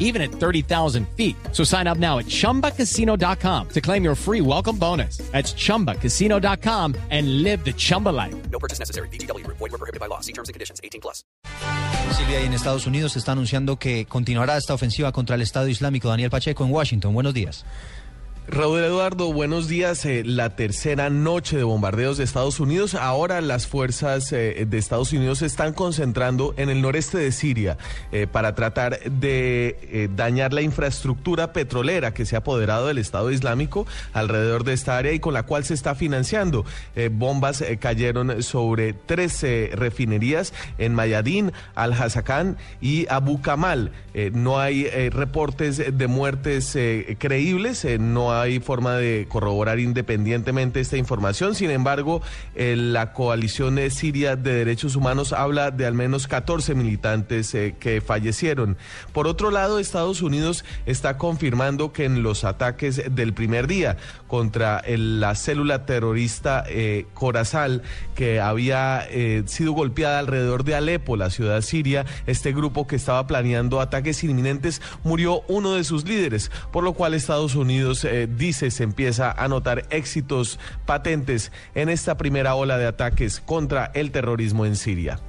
even at 30,000 feet. So sign up now at chumbacasino.com to claim your free welcome bonus. That's chumbacasino.com and live the Chumba life. No purchase necessary. BGW. Void were prohibited by law. See terms and conditions. 18 plus. Silvia, y en Estados Unidos se está anunciando que continuará esta ofensiva contra el Estado Islámico. Daniel Pacheco en Washington. Buenos días. Raúl Eduardo, buenos días. Eh, la tercera noche de bombardeos de Estados Unidos. Ahora las fuerzas eh, de Estados Unidos se están concentrando en el noreste de Siria eh, para tratar de dañar la infraestructura petrolera que se ha apoderado del Estado Islámico alrededor de esta área y con la cual se está financiando. Bombas cayeron sobre tres eh, refinerías en Mayadín, Al-Hasakán y Abu Kamal. No hay reportes de muertes creíbles, no hay forma de corroborar independientemente esta información. Sin embargo, eh, la coalición eh, siria de derechos humanos habla de al menos 14 militantes eh, que fallecieron. Por otro lado, Estados Unidos está confirmando que en los ataques del primer día contra el- la célula terrorista eh, Corazal, que había eh, sido golpeada alrededor de Alepo, la ciudad siria, este grupo que estaba planeando ataques inminentes, murió uno de sus líderes, por lo cual Estados Unidos eh, dice se empieza a notar éxitos patentes en esta primera ola de ataques contra el terrorismo en Siria.